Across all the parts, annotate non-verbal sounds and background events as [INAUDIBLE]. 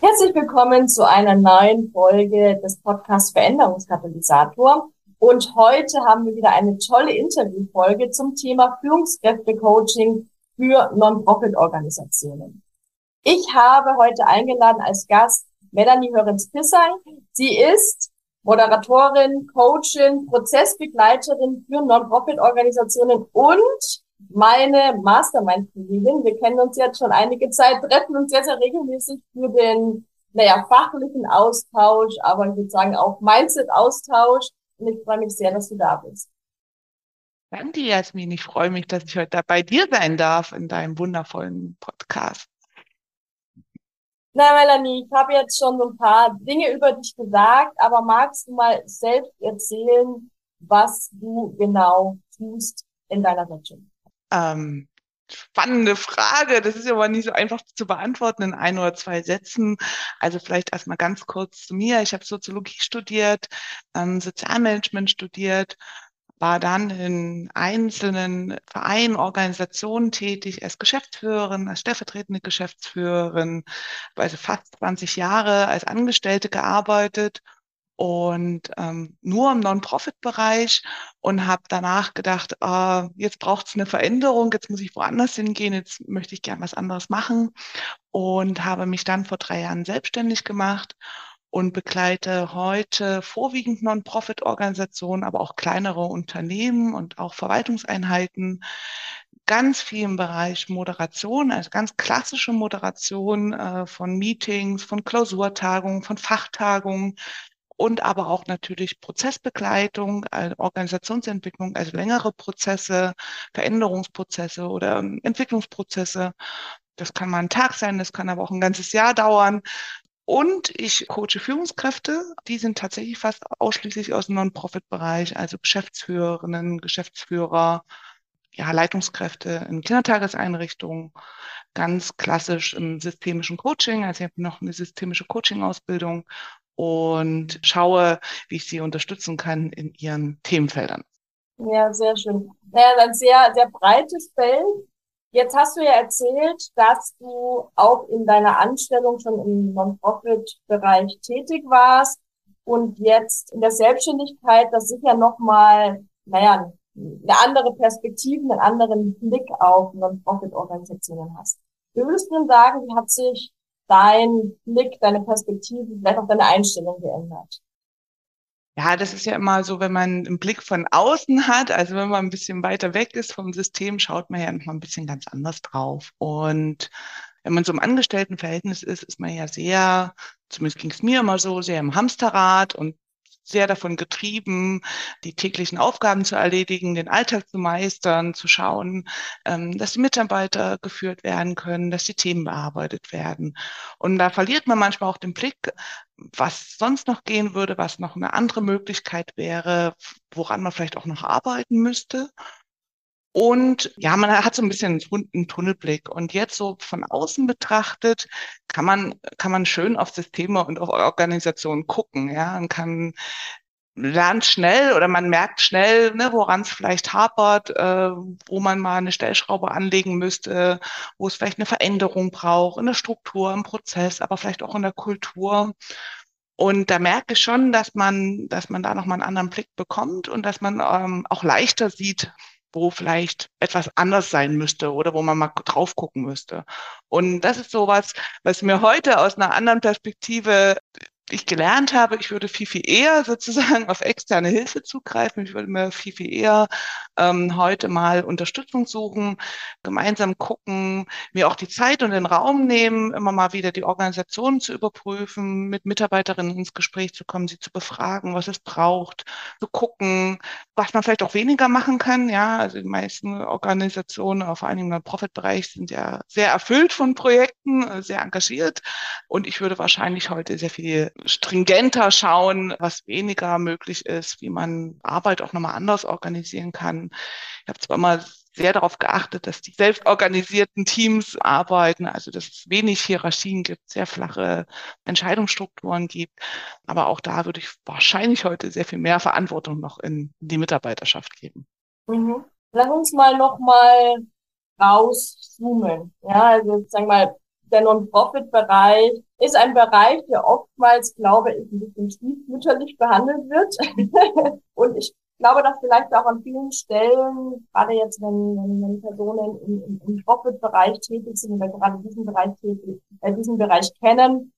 Herzlich willkommen zu einer neuen Folge des Podcasts Veränderungskatalysator. Und heute haben wir wieder eine tolle Interviewfolge zum Thema Führungskräfte-Coaching für Non-Profit-Organisationen. Ich habe heute eingeladen als Gast Melanie Hörens-Pissang. Sie ist Moderatorin, Coachin, Prozessbegleiterin für Non-Profit-Organisationen und meine Mastermind-Kollegin. Wir kennen uns jetzt schon einige Zeit, treffen uns jetzt ja regelmäßig für den, naja, fachlichen Austausch, aber ich würde sagen auch Mindset-Austausch. Und ich freue mich sehr, dass du da bist. Danke, Jasmin. Ich freue mich, dass ich heute da bei dir sein darf in deinem wundervollen Podcast. Na, Melanie, ich habe jetzt schon so ein paar Dinge über dich gesagt, aber magst du mal selbst erzählen, was du genau tust in deiner Rettung? Ähm, spannende Frage. Das ist aber nicht so einfach zu beantworten in ein oder zwei Sätzen. Also vielleicht erstmal ganz kurz zu mir. Ich habe Soziologie studiert, ähm, Sozialmanagement studiert, war dann in einzelnen Vereinen, Organisationen tätig, als Geschäftsführerin, als stellvertretende Geschäftsführerin, also fast 20 Jahre als Angestellte gearbeitet und ähm, nur im Non-Profit-Bereich und habe danach gedacht, äh, jetzt braucht es eine Veränderung, jetzt muss ich woanders hingehen, jetzt möchte ich gern was anderes machen und habe mich dann vor drei Jahren selbstständig gemacht und begleite heute vorwiegend Non-Profit-Organisationen, aber auch kleinere Unternehmen und auch Verwaltungseinheiten ganz viel im Bereich Moderation, also ganz klassische Moderation äh, von Meetings, von Klausurtagungen, von Fachtagungen, und aber auch natürlich Prozessbegleitung, also Organisationsentwicklung, also längere Prozesse, Veränderungsprozesse oder ähm, Entwicklungsprozesse. Das kann mal ein Tag sein, das kann aber auch ein ganzes Jahr dauern. Und ich coache Führungskräfte, die sind tatsächlich fast ausschließlich aus dem Non-Profit-Bereich, also Geschäftsführerinnen, Geschäftsführer, ja, Leitungskräfte in Kindertageseinrichtungen, ganz klassisch im systemischen Coaching. Also ich habe noch eine systemische Coaching-Ausbildung und schaue, wie ich sie unterstützen kann in ihren Themenfeldern. Ja, sehr schön. Naja, ein sehr, sehr breites Feld. Jetzt hast du ja erzählt, dass du auch in deiner Anstellung schon im Non-Profit-Bereich tätig warst und jetzt in der Selbstständigkeit das sicher nochmal, naja, eine andere Perspektive, einen anderen Blick auf Non-Profit-Organisationen hast. Wie würdest du denn sagen, wie hat sich dein Blick, deine Perspektive, vielleicht auch deine Einstellung geändert? Ja, das ist ja immer so, wenn man einen Blick von außen hat, also wenn man ein bisschen weiter weg ist vom System, schaut man ja noch mal ein bisschen ganz anders drauf. Und wenn man so im Angestelltenverhältnis ist, ist man ja sehr, zumindest ging es mir immer so, sehr im Hamsterrad und sehr davon getrieben, die täglichen Aufgaben zu erledigen, den Alltag zu meistern, zu schauen, ähm, dass die Mitarbeiter geführt werden können, dass die Themen bearbeitet werden. Und da verliert man manchmal auch den Blick, was sonst noch gehen würde, was noch eine andere Möglichkeit wäre, woran man vielleicht auch noch arbeiten müsste. Und ja, man hat so ein bisschen einen Tunnelblick. Und jetzt so von außen betrachtet, kann man, kann man schön auf Systeme und auf Organisationen gucken. Ja, man kann lernt schnell oder man merkt schnell, ne, woran es vielleicht hapert, äh, wo man mal eine Stellschraube anlegen müsste, wo es vielleicht eine Veränderung braucht in der Struktur, im Prozess, aber vielleicht auch in der Kultur. Und da merke ich schon, dass man, dass man da nochmal einen anderen Blick bekommt und dass man ähm, auch leichter sieht, wo vielleicht etwas anders sein müsste oder wo man mal drauf gucken müsste. Und das ist sowas, was mir heute aus einer anderen Perspektive ich gelernt habe, ich würde viel, viel eher [LAUGHS] sozusagen auf externe Hilfe zugreifen. Ich würde mir viel, viel eher ähm, heute mal Unterstützung suchen, gemeinsam gucken, mir auch die Zeit und den Raum nehmen, immer mal wieder die Organisation zu überprüfen, mit Mitarbeiterinnen ins Gespräch zu kommen, sie zu befragen, was es braucht, zu gucken, was man vielleicht auch weniger machen kann. Ja, also die meisten Organisationen, vor allen Dingen im Profit-Bereich, sind ja sehr erfüllt von Projekten, äh, sehr engagiert. Und ich würde wahrscheinlich heute sehr viel stringenter schauen, was weniger möglich ist, wie man Arbeit auch nochmal anders organisieren kann. Ich habe zwar immer sehr darauf geachtet, dass die selbstorganisierten Teams arbeiten, also dass es wenig Hierarchien gibt, sehr flache Entscheidungsstrukturen gibt. Aber auch da würde ich wahrscheinlich heute sehr viel mehr Verantwortung noch in die Mitarbeiterschaft geben. Mhm. Lass uns mal nochmal rauszoomen. Ja, also sagen wir mal, der Non-Profit-Bereich ist ein Bereich, der oftmals, glaube ich, ein bisschen stiefmütterlich behandelt wird. [LAUGHS] und ich glaube, dass vielleicht auch an vielen Stellen, gerade jetzt, wenn, wenn, wenn Personen im, im, im Profit-Bereich tätig sind oder gerade diesen Bereich tätig, äh, diesen Bereich kennen,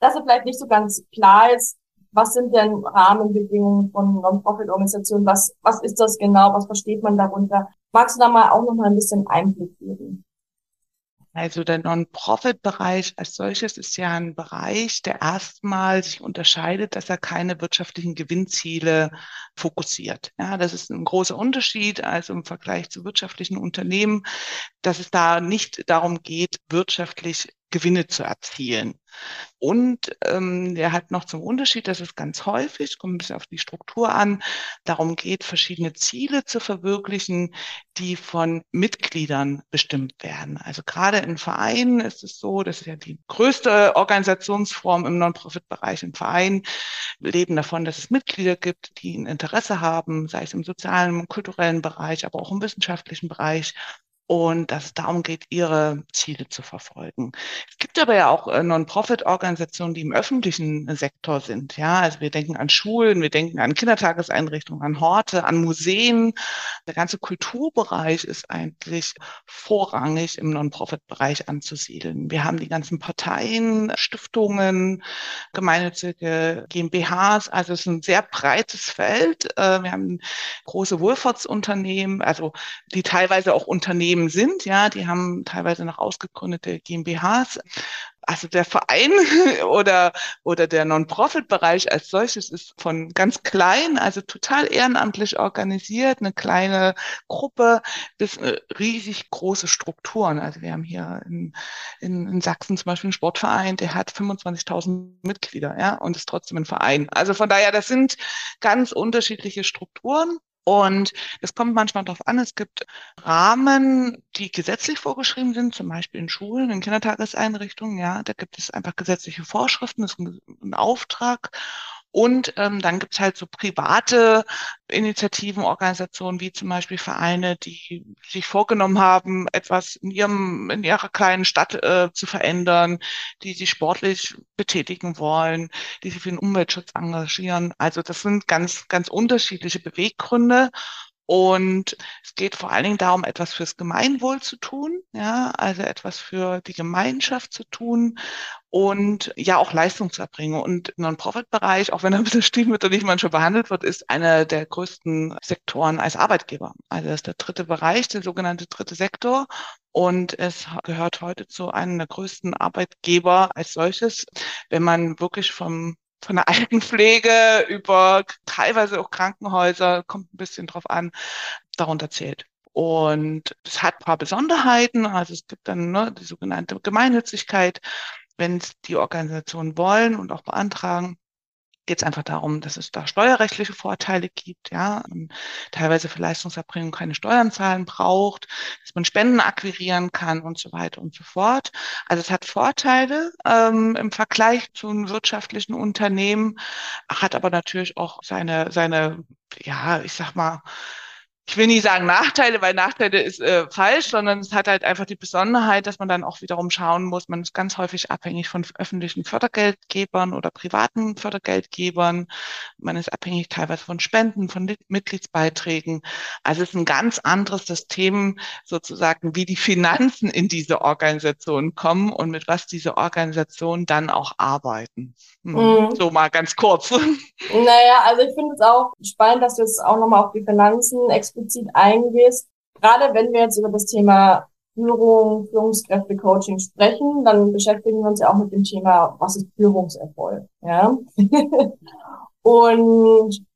dass es vielleicht nicht so ganz klar ist, was sind denn Rahmenbedingungen von Non-Profit-Organisationen, was, was ist das genau, was versteht man darunter? Magst du da mal auch noch mal ein bisschen Einblick geben? Also der Non-Profit-Bereich als solches ist ja ein Bereich, der erstmal sich unterscheidet, dass er keine wirtschaftlichen Gewinnziele fokussiert. Ja, das ist ein großer Unterschied, also im Vergleich zu wirtschaftlichen Unternehmen, dass es da nicht darum geht, wirtschaftlich Gewinne zu erzielen. Und ähm, der hat noch zum Unterschied, dass es ganz häufig, kommt ein bisschen auf die Struktur an, darum geht, verschiedene Ziele zu verwirklichen, die von Mitgliedern bestimmt werden. Also gerade in Vereinen ist es so, das ist ja die größte Organisationsform im Non-Profit-Bereich. Im Verein leben davon, dass es Mitglieder gibt, die ein Interesse haben, sei es im sozialen, kulturellen Bereich, aber auch im wissenschaftlichen Bereich und dass es darum geht, ihre Ziele zu verfolgen. Es gibt aber ja auch äh, Non-Profit-Organisationen, die im öffentlichen Sektor sind. Ja, also wir denken an Schulen, wir denken an Kindertageseinrichtungen, an Horte, an Museen. Der ganze Kulturbereich ist eigentlich vorrangig im Non-Profit-Bereich anzusiedeln. Wir haben die ganzen Parteien, Stiftungen, gemeinnützige GmbHs. Also es ist ein sehr breites Feld. Äh, wir haben große Wohlfahrtsunternehmen, also die teilweise auch Unternehmen Unternehmen sind, ja, die haben teilweise noch ausgegründete GmbHs. Also der Verein [LAUGHS] oder, oder der Non-Profit-Bereich als solches ist von ganz klein, also total ehrenamtlich organisiert, eine kleine Gruppe bis riesig große Strukturen. Also wir haben hier in, in, in Sachsen zum Beispiel einen Sportverein, der hat 25.000 Mitglieder, ja, und ist trotzdem ein Verein. Also von daher, das sind ganz unterschiedliche Strukturen. Und es kommt manchmal darauf an, es gibt Rahmen, die gesetzlich vorgeschrieben sind, zum Beispiel in Schulen, in Kindertageseinrichtungen, ja, da gibt es einfach gesetzliche Vorschriften, das ist ein, ein Auftrag. Und ähm, dann gibt's halt so private Initiativen, Organisationen wie zum Beispiel Vereine, die sich vorgenommen haben, etwas in ihrem, in ihrer kleinen Stadt äh, zu verändern, die sich sportlich betätigen wollen, die sich für den Umweltschutz engagieren. Also das sind ganz, ganz unterschiedliche Beweggründe. Und es geht vor allen Dingen darum, etwas fürs Gemeinwohl zu tun, ja, also etwas für die Gemeinschaft zu tun und ja auch Leistung zu erbringen. Und Non-Profit-Bereich, auch wenn er ein bisschen stiefmütterlich manchmal behandelt wird, ist einer der größten Sektoren als Arbeitgeber. Also das ist der dritte Bereich, der sogenannte dritte Sektor. Und es gehört heute zu einem der größten Arbeitgeber als solches, wenn man wirklich vom von der [LAUGHS] Altenpflege über teilweise auch Krankenhäuser, kommt ein bisschen drauf an, darunter zählt. Und es hat ein paar Besonderheiten. Also es gibt dann ne, die sogenannte Gemeinnützigkeit, wenn es die Organisationen wollen und auch beantragen, geht es einfach darum, dass es da steuerrechtliche Vorteile gibt, ja, teilweise für Leistungserbringung keine Steuern zahlen braucht, dass man Spenden akquirieren kann und so weiter und so fort. Also es hat Vorteile ähm, im Vergleich zu einem wirtschaftlichen Unternehmen, hat aber natürlich auch seine, seine, ja, ich sag mal, ich will nicht sagen Nachteile, weil Nachteile ist äh, falsch, sondern es hat halt einfach die Besonderheit, dass man dann auch wiederum schauen muss, man ist ganz häufig abhängig von öffentlichen Fördergeldgebern oder privaten Fördergeldgebern. Man ist abhängig teilweise von Spenden, von Mitgliedsbeiträgen. Also es ist ein ganz anderes System sozusagen, wie die Finanzen in diese Organisation kommen und mit was diese Organisationen dann auch arbeiten. Hm. Mhm. So mal ganz kurz. [LAUGHS] Naja, also ich finde es auch spannend, dass du jetzt auch nochmal auf die Finanzen explizit eingehst. Gerade wenn wir jetzt über das Thema Führung, Führungskräfte, Coaching sprechen, dann beschäftigen wir uns ja auch mit dem Thema, was ist Führungserfolg, ja. [LAUGHS] und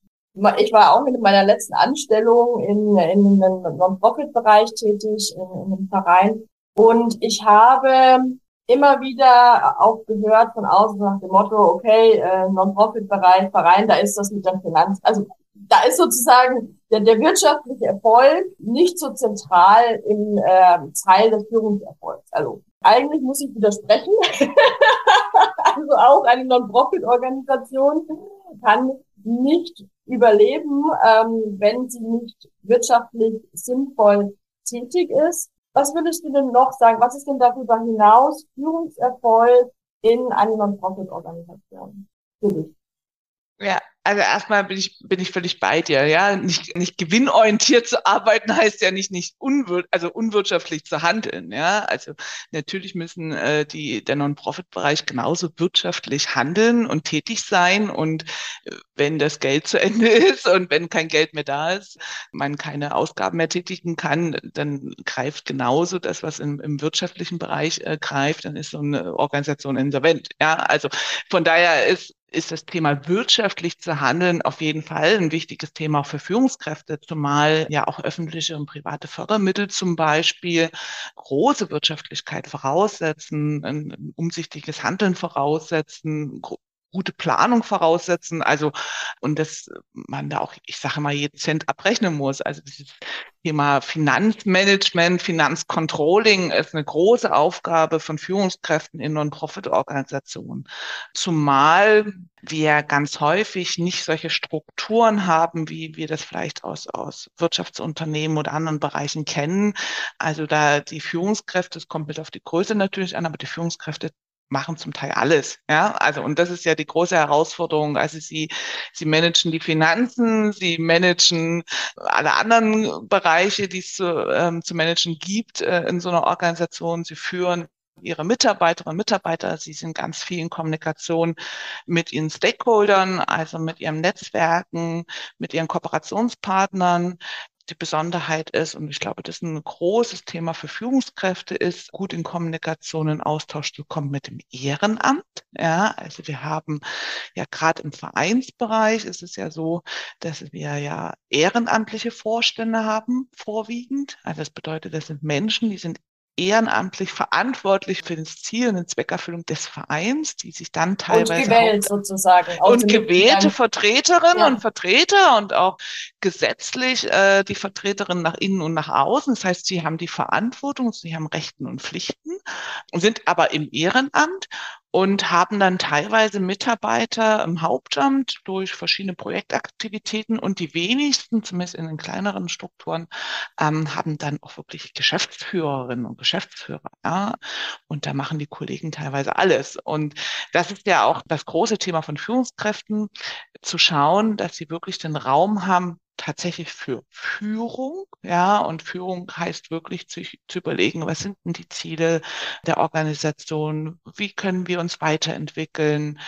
ich war auch mit meiner letzten Anstellung in, in einem Non-Profit-Bereich tätig, in, in einem Verein. Und ich habe immer wieder auch gehört von außen nach dem Motto, okay, äh, Non-Profit-Bereich, Verein, da ist das mit der Finanz, also da ist sozusagen der, der wirtschaftliche Erfolg nicht so zentral im äh, Teil des Führungserfolgs. Also eigentlich muss ich widersprechen. [LAUGHS] also auch eine Non-Profit-Organisation kann nicht überleben, ähm, wenn sie nicht wirtschaftlich sinnvoll tätig ist. Was würdest du denn noch sagen? Was ist denn darüber hinaus Führungserfolg in einer Non-Profit-Organisation für dich? Ja, also erstmal bin ich, bin ich völlig bei dir, ja. Nicht, nicht gewinnorientiert zu arbeiten heißt ja nicht, nicht unwir also unwirtschaftlich zu handeln, ja. Also natürlich müssen äh, die, der Non-Profit-Bereich genauso wirtschaftlich handeln und tätig sein. Und äh, wenn das Geld zu Ende [LAUGHS] ist und wenn kein Geld mehr da ist, man keine Ausgaben mehr tätigen kann, dann greift genauso das, was im, im wirtschaftlichen Bereich äh, greift, dann ist so eine Organisation insolvent. Ja, also von daher ist ist das Thema wirtschaftlich zu handeln auf jeden Fall ein wichtiges Thema auch für Führungskräfte, zumal ja auch öffentliche und private Fördermittel zum Beispiel große Wirtschaftlichkeit voraussetzen, ein umsichtiges Handeln voraussetzen, gute Planung voraussetzen. Also, und dass man da auch, ich sage mal, jeden Cent abrechnen muss. Also dieses Thema Finanzmanagement, Finanzcontrolling ist eine große Aufgabe von Führungskräften in Non-Profit-Organisationen. Zumal wir ganz häufig nicht solche Strukturen haben, wie wir das vielleicht aus, aus Wirtschaftsunternehmen oder anderen Bereichen kennen. Also da die Führungskräfte, es kommt mit auf die Größe natürlich an, aber die Führungskräfte machen zum Teil alles. Ja, also und das ist ja die große Herausforderung. Also sie, sie managen die Finanzen, sie managen alle anderen Bereiche, die es zu, ähm, zu managen gibt äh, in so einer Organisation. Sie führen ihre Mitarbeiterinnen und Mitarbeiter. Sie sind ganz viel in Kommunikation mit ihren Stakeholdern, also mit ihren Netzwerken, mit ihren Kooperationspartnern die Besonderheit ist, und ich glaube, das ist ein großes Thema für Führungskräfte, ist, gut in Kommunikation und Austausch zu kommen mit dem Ehrenamt. Ja, also wir haben ja gerade im Vereinsbereich ist es ja so, dass wir ja ehrenamtliche Vorstände haben, vorwiegend. Also das bedeutet, das sind Menschen, die sind ehrenamtlich verantwortlich für das Ziel und die Zweckerfüllung des Vereins, die sich dann teilweise und gewählt sozusagen und gewählte Vertreterinnen ja. und Vertreter und auch gesetzlich äh, die Vertreterinnen nach innen und nach außen. Das heißt, sie haben die Verantwortung, sie haben Rechten und Pflichten, sind aber im Ehrenamt und haben dann teilweise Mitarbeiter im Hauptamt durch verschiedene Projektaktivitäten und die wenigsten, zumindest in den kleineren Strukturen, ähm, haben dann auch wirklich Geschäftsführerinnen und Geschäftsführer. Ja? Und da machen die Kollegen teilweise alles. Und das ist ja auch das große Thema von Führungskräften, zu schauen, dass sie wirklich den Raum haben, tatsächlich für Führung, ja, und Führung heißt wirklich zu, zu, überlegen, was sind denn die Ziele der Organisation, wie können wir uns weiterentwickeln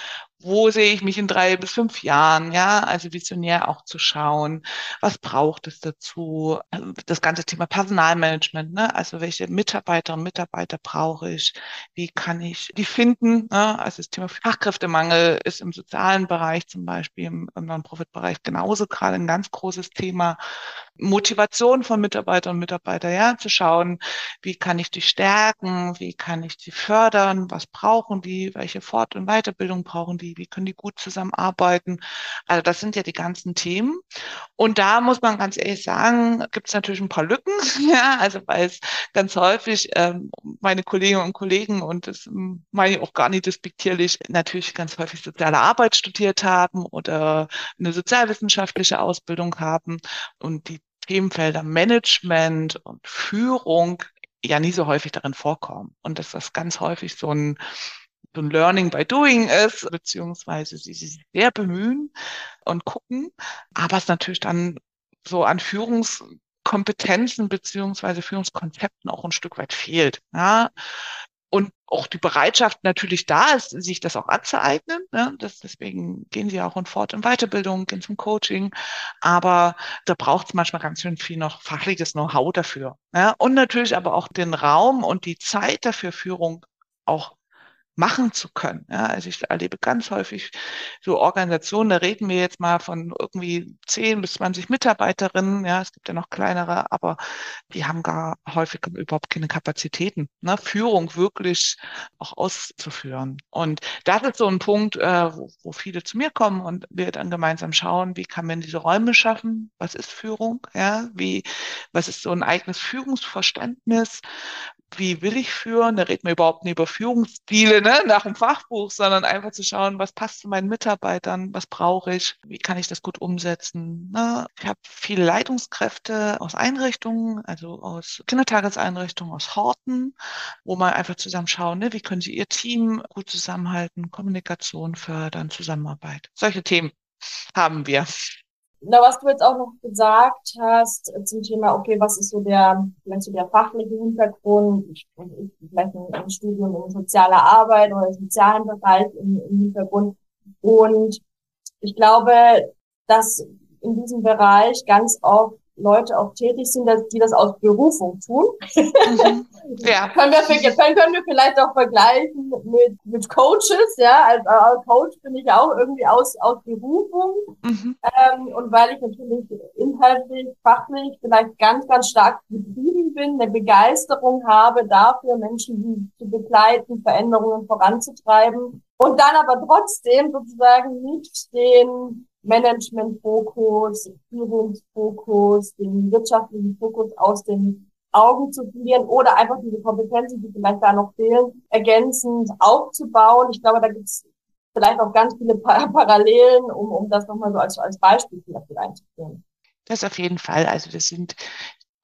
wo sehe ich mich in drei bis fünf Jahren, ja, also visionär auch zu schauen, was braucht es dazu, das ganze Thema Personalmanagement, ne? also welche Mitarbeiterinnen und Mitarbeiter brauche ich, wie kann ich die finden, ne? also das Thema Fachkräftemangel ist im sozialen Bereich zum Beispiel, im, im Non-Profit-Bereich genauso gerade ein ganz großes Thema, Motivation von Mitarbeiterinnen und Mitarbeitern, ja, zu schauen, wie kann ich die stärken, wie kann ich die fördern, was brauchen die, welche Fort- und Weiterbildung brauchen die, wie können die gut zusammenarbeiten. Also das sind ja die ganzen Themen. Und da muss man ganz ehrlich sagen, gibt es natürlich ein paar Lücken, [LAUGHS] ja, also weil es ganz häufig ähm, meine Kolleginnen und Kollegen, und das meine ich auch gar nicht despektierlich, natürlich ganz häufig soziale Arbeit studiert haben oder eine sozialwissenschaftliche Ausbildung haben und die Themenfelder Management und Führung ja nie so häufig darin vorkommen. Und dass das ganz häufig so ein, so ein Learning by Doing ist, beziehungsweise sie sich sehr bemühen und gucken, aber es natürlich dann so an Führungskompetenzen beziehungsweise Führungskonzepten auch ein Stück weit fehlt. Ja, auch die Bereitschaft natürlich da ist, sich das auch anzueignen. Ne? Das, deswegen gehen sie auch in Fort- und Weiterbildung, gehen zum Coaching. Aber da braucht es manchmal ganz schön viel noch fachliches Know-how dafür. Ja? Und natürlich aber auch den Raum und die Zeit dafür, Führung auch machen zu können. Ja, also ich erlebe ganz häufig so Organisationen, da reden wir jetzt mal von irgendwie 10 bis 20 Mitarbeiterinnen, ja, es gibt ja noch kleinere, aber die haben gar häufig überhaupt keine Kapazitäten, ne, Führung wirklich auch auszuführen. Und das ist so ein Punkt, äh, wo, wo viele zu mir kommen und wir dann gemeinsam schauen, wie kann man diese Räume schaffen? Was ist Führung? Ja, wie, was ist so ein eigenes Führungsverständnis? wie will ich führen? Da reden wir überhaupt nicht über Führungsstile ne, nach dem Fachbuch, sondern einfach zu schauen, was passt zu meinen Mitarbeitern, was brauche ich, wie kann ich das gut umsetzen. Ne? Ich habe viele Leitungskräfte aus Einrichtungen, also aus Kindertageseinrichtungen, aus Horten, wo man einfach zusammen schauen, ne, wie können sie ihr Team gut zusammenhalten, Kommunikation fördern, Zusammenarbeit. Solche Themen haben wir. Na, was du jetzt auch noch gesagt hast äh, zum Thema, okay, was ist so der, vielleicht so der fachliche Hintergrund, ich, ich, vielleicht ein, ein Studium in sozialer Arbeit oder im sozialen Bereich im, im Hintergrund. Und ich glaube, dass in diesem Bereich ganz oft Leute auch tätig sind, dass die das aus Berufung tun. Mhm. [LAUGHS] Ja. können, wir, können, können wir vielleicht auch vergleichen mit, mit Coaches, ja. Als, als Coach bin ich auch irgendwie aus, aus Berufung. Mhm. Ähm, und weil ich natürlich inhaltlich, fachlich vielleicht ganz, ganz stark getrieben bin, eine Begeisterung habe dafür, Menschen zu begleiten, Veränderungen voranzutreiben. Und dann aber trotzdem sozusagen nicht den Management-Fokus, Führungsfokus, den wirtschaftlichen Fokus aus den Augen zu verlieren oder einfach diese Kompetenzen, die vielleicht da noch fehlen, ergänzend aufzubauen. Ich glaube, da gibt es vielleicht auch ganz viele Parallelen, um, um das nochmal so als, als Beispiel vielleicht einzuführen. Das auf jeden Fall. Also das sind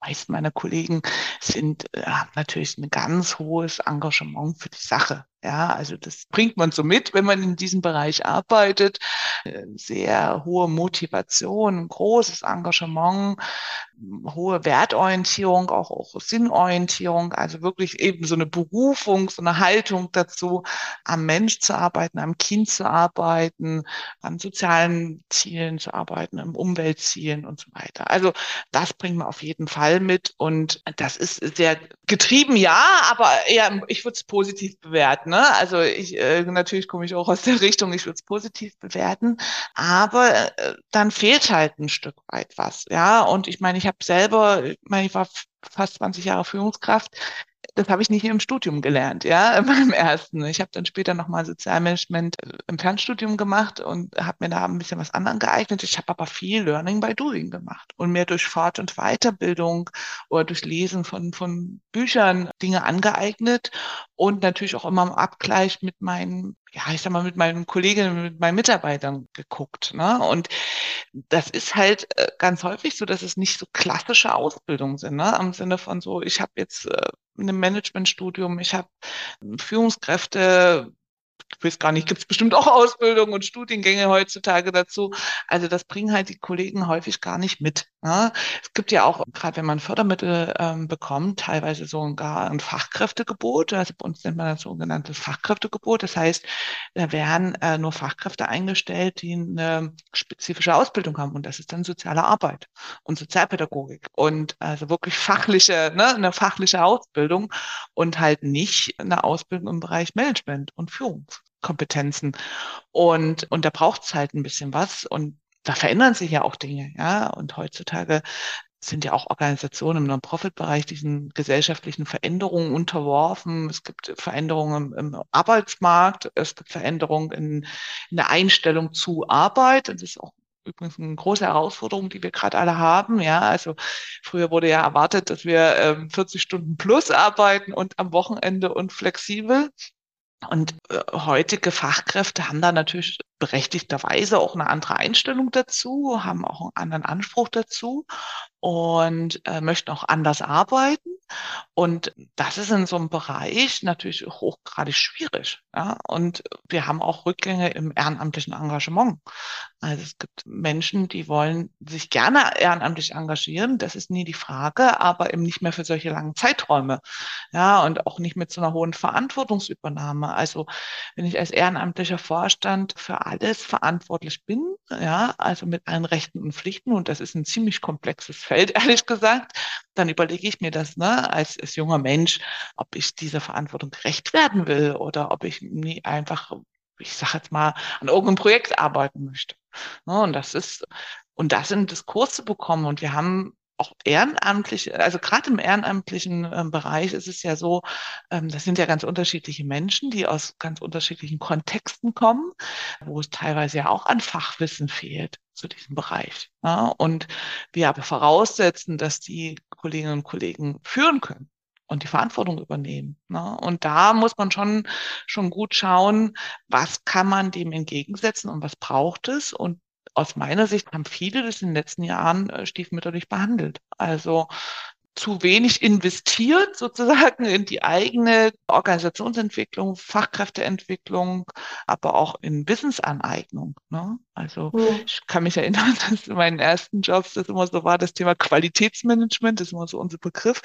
meisten meiner Kollegen sind äh, natürlich ein ganz hohes Engagement für die Sache. Ja, also das bringt man so mit, wenn man in diesem Bereich arbeitet. Äh, sehr hohe Motivation, großes Engagement, hohe Wertorientierung, auch, auch Sinnorientierung, also wirklich eben so eine Berufung, so eine Haltung dazu, am Mensch zu arbeiten, am Kind zu arbeiten, an sozialen Zielen zu arbeiten, am Umweltzielen und so weiter. Also das bringt man auf jeden Fall mit und das ist sehr getrieben, ja, aber eher, ich würde es positiv bewerten. Ne? Also ich äh, natürlich komme ich auch aus der [LAUGHS] Richtung, ich würde es positiv bewerten, aber äh, dann fehlt halt ein Stück weit was, ja. Und ich meine, ich habe selber, ich meine, ich war fast 20 Jahre Führungskraft das habe ich nicht im Studium gelernt, ja, [LAUGHS] beim ersten. Ich habe dann später nochmal Sozialmanagement äh, im Fernstudium gemacht und habe mir da ein bisschen was anderes geeignet. Ich habe aber viel Learning by Doing gemacht und mir durch Fort- und Weiterbildung oder durch Lesen von, von Büchern Dinge angeeignet und natürlich auch immer im Abgleich mit meinen ja, ich sag mal, mit meinen Kolleginnen, mit meinen Mitarbeitern geguckt. Ne? Und das ist halt äh, ganz häufig so, dass es nicht so klassische Ausbildungen sind, ne? Im Sinne von so, ich habe jetzt äh, ein Managementstudium, ich habe Führungskräfte ich weiß gar nicht, gibt es bestimmt auch Ausbildungen und Studiengänge heutzutage dazu. Also das bringen halt die Kollegen häufig gar nicht mit. Ne? Es gibt ja auch, gerade wenn man Fördermittel ähm, bekommt, teilweise sogar ein Fachkräftegebot. Also bei uns nennt man das sogenannte Fachkräftegebot. Das heißt, da werden äh, nur Fachkräfte eingestellt, die eine spezifische Ausbildung haben. Und das ist dann soziale Arbeit und Sozialpädagogik. Und also wirklich fachliche, ne, eine fachliche Ausbildung und halt nicht eine Ausbildung im Bereich Management und Führung. Kompetenzen. Und, und da braucht es halt ein bisschen was. Und da verändern sich ja auch Dinge, ja. Und heutzutage sind ja auch Organisationen im Non-Profit-Bereich diesen gesellschaftlichen Veränderungen unterworfen. Es gibt Veränderungen im, Arbeitsmarkt, es gibt Veränderungen in, in der Einstellung zu Arbeit. Das ist auch übrigens eine große Herausforderung, die wir gerade alle haben. Ja, also früher wurde ja erwartet, dass wir ähm, 40 Stunden plus arbeiten und am Wochenende und flexibel. Und äh, heutige Fachkräfte haben da natürlich berechtigterweise auch eine andere Einstellung dazu, haben auch einen anderen Anspruch dazu und äh, möchten auch anders arbeiten. Und das ist in so einem Bereich natürlich hochgradig schwierig. Ja? Und wir haben auch Rückgänge im ehrenamtlichen Engagement. Also es gibt Menschen, die wollen sich gerne ehrenamtlich engagieren, das ist nie die Frage, aber eben nicht mehr für solche langen Zeiträume. Ja, und auch nicht mit so einer hohen Verantwortungsübernahme. Also wenn ich als ehrenamtlicher Vorstand für alles verantwortlich bin, ja, also mit allen Rechten und Pflichten, und das ist ein ziemlich komplexes Feld, [LAUGHS] ehrlich gesagt, dann überlege ich mir das, ne, als, als junger Mensch, ob ich dieser Verantwortung gerecht werden will oder ob ich nie einfach ich sage jetzt mal, an irgendeinem Projekt arbeiten möchte. Ne, und das ist, und das in Diskurs zu bekommen. Und wir haben auch ehrenamtlich, also gerade im ehrenamtlichen äh, Bereich ist es ja so, ähm, das sind ja ganz unterschiedliche Menschen, die aus ganz unterschiedlichen Kontexten kommen, wo es teilweise ja auch an Fachwissen fehlt zu diesem Bereich. Ja? Und wir aber voraussetzen, dass die Kolleginnen und Kollegen führen können und die Verantwortung übernehmen. Ne? Und da muss man schon, schon gut schauen, was kann man dem entgegensetzen und was braucht es und aus meiner Sicht haben viele das in den letzten Jahren äh, stiefmütterlich behandelt. Also zu wenig investiert sozusagen in die eigene Organisationsentwicklung, Fachkräfteentwicklung, aber auch in Wissensaneignung. Ne? Also mhm. ich kann mich erinnern, [LAUGHS] dass in meinen ersten Jobs das immer so war, das Thema Qualitätsmanagement, das ist immer so unser Begriff.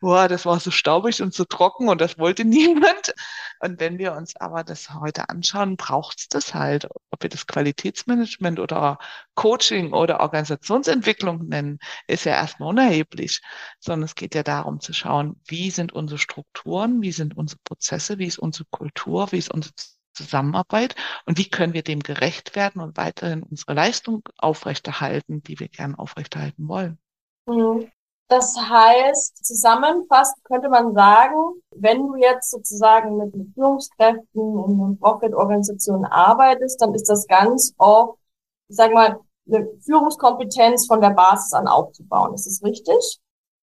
Boah, das war so staubig und so trocken und das wollte [LAUGHS] niemand. Und wenn wir uns aber das heute anschauen, braucht es das halt, ob wir das Qualitätsmanagement oder Coaching oder Organisationsentwicklung nennen, ist ja erstmal unerheblich, sondern es geht ja darum zu schauen, wie sind unsere Strukturen, wie sind unsere Prozesse, wie ist unsere Kultur, wie ist unsere Zusammenarbeit und wie können wir dem gerecht werden und weiterhin unsere Leistung aufrechterhalten, die wir gerne aufrechterhalten wollen. Mhm. Das heißt, zusammenfassend könnte man sagen, wenn du jetzt sozusagen mit Führungskräften in einer Profit-Organisation arbeitest, dann ist das ganz oft, ich sag mal, eine Führungskompetenz von der Basis an aufzubauen. Ist das richtig?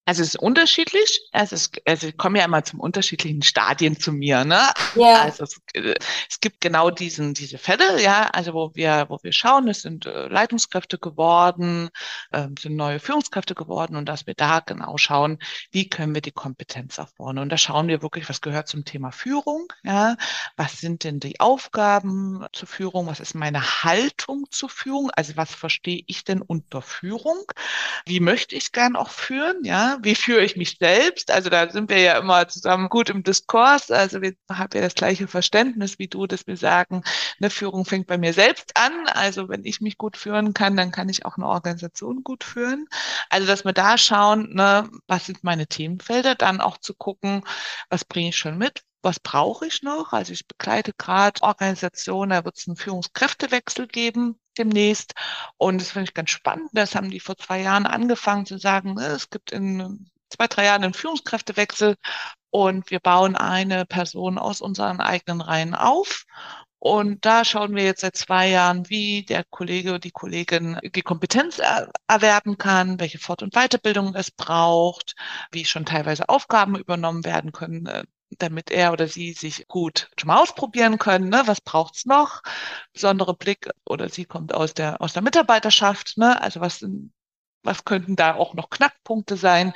Also es ist unterschiedlich. Also es, also ich komme ja immer zum unterschiedlichen Stadien zu mir. Ne? Ja. Also es, äh, es gibt genau diesen diese Fälle, ja, also wo wir wo wir schauen, es sind äh, Leitungskräfte geworden, äh, sind neue Führungskräfte geworden und dass wir da genau schauen, wie können wir die Kompetenz aufbauen. Und da schauen wir wirklich, was gehört zum Thema Führung, ja, was sind denn die Aufgaben zur Führung, was ist meine Haltung zur Führung, also was verstehe ich denn unter Führung, wie möchte ich gern auch führen, ja wie führe ich mich selbst? Also da sind wir ja immer zusammen gut im Diskurs. Also wir haben ja das gleiche Verständnis wie du, dass wir sagen, eine Führung fängt bei mir selbst an. Also wenn ich mich gut führen kann, dann kann ich auch eine Organisation gut führen. Also dass wir da schauen, ne, was sind meine Themenfelder, dann auch zu gucken, was bringe ich schon mit, was brauche ich noch? Also ich begleite gerade Organisationen, da wird es einen Führungskräftewechsel geben demnächst. Und das finde ich ganz spannend. Das haben die vor zwei Jahren angefangen zu sagen, ne, es gibt in zwei, drei Jahren einen Führungskräftewechsel und wir bauen eine Person aus unseren eigenen Reihen auf. Und da schauen wir jetzt seit zwei Jahren, wie der Kollege, die Kollegin die Kompetenz er erwerben kann, welche Fort- und Weiterbildung es braucht, wie schon teilweise Aufgaben übernommen werden können, äh, damit er oder sie sich gut schon mal ausprobieren können. Ne? Was braucht's noch? Besondere Blick oder sie kommt aus der aus der Mitarbeiterschaft. Ne? Also was was könnten da auch noch Knackpunkte sein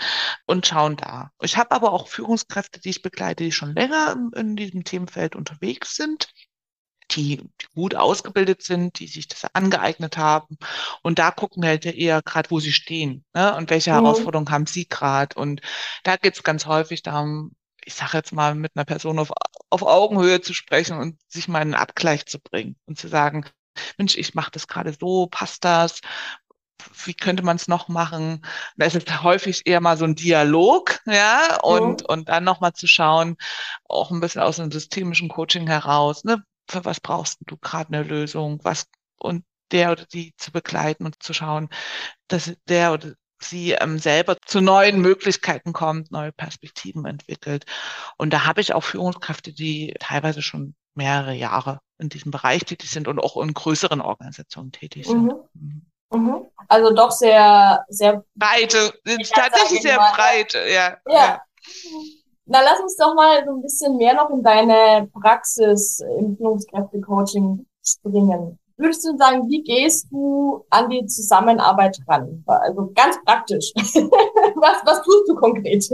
und schauen da. Ich habe aber auch Führungskräfte, die ich begleite, die schon länger in diesem Themenfeld unterwegs sind. Die, die gut ausgebildet sind, die sich das angeeignet haben. Und da gucken wir halt eher gerade, wo sie stehen ne? und welche mhm. Herausforderungen haben sie gerade. Und da geht es ganz häufig darum, ich sage jetzt mal, mit einer Person auf, auf Augenhöhe zu sprechen und sich mal einen Abgleich zu bringen und zu sagen, Mensch, ich mache das gerade so, passt das? Wie könnte man es noch machen? Da ist es häufig eher mal so ein Dialog, ja, und, mhm. und dann nochmal zu schauen, auch ein bisschen aus einem systemischen Coaching heraus, ne, für was brauchst du gerade eine Lösung, was, und der oder die zu begleiten und zu schauen, dass der oder sie ähm, selber zu neuen Möglichkeiten kommt, neue Perspektiven entwickelt. Und da habe ich auch Führungskräfte, die teilweise schon mehrere Jahre in diesem Bereich tätig sind und auch in größeren Organisationen tätig sind. Mhm. Mhm. mhm. Also doch sehr, sehr breite, tatsächlich sehr breit, ja. ja. Na, lass uns doch mal so ein bisschen mehr noch in deine Praxis im Führungskräfte-Coaching springen. Würdest du sagen, wie gehst du an die Zusammenarbeit ran? Also ganz praktisch. [LAUGHS] was, was tust du konkret?